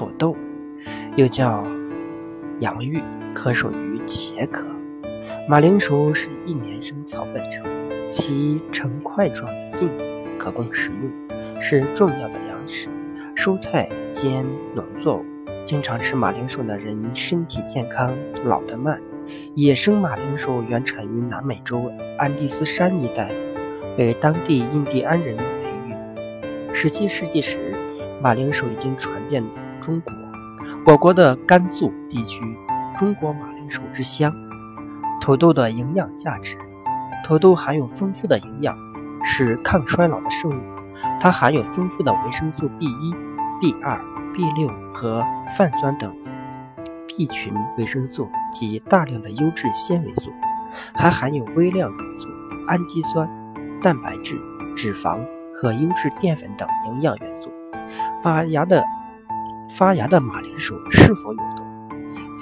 土豆，又叫洋芋，可属于茄科。马铃薯是一年生草本植物，其呈块状茎，可供食用，是重要的粮食、蔬菜兼农作物。经常吃马铃薯的人身体健康，老得慢。野生马铃薯原产于南美洲安第斯山一带，被当地印第安人培育。十七世纪时，马铃薯已经传遍中国。我国的甘肃地区，中国马铃薯之乡。土豆的营养价值：土豆含有丰富的营养，是抗衰老的圣物。它含有丰富的维生素 B 一、B 二、B 六和泛酸等 B 群维生素及大量的优质纤维素，还含有微量元素、氨基酸、蛋白质、脂肪和优质淀粉等营养元素。发芽的发芽的马铃薯是否有毒？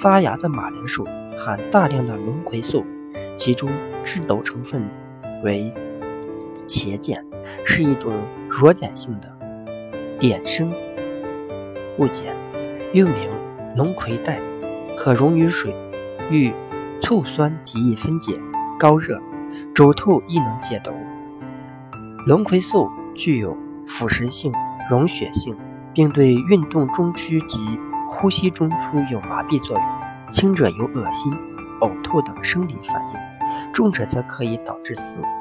发芽的马铃薯。含大量的龙葵素，其中制毒成分为茄碱，是一种弱碱性的碘生物碱，又名龙葵苷，可溶于水，遇醋酸极易分解，高热煮透亦能解毒。龙葵素具有腐蚀性、溶血性，并对运动中枢及呼吸中枢有麻痹作用。轻者有恶心、呕吐等生理反应，重者则可以导致死亡。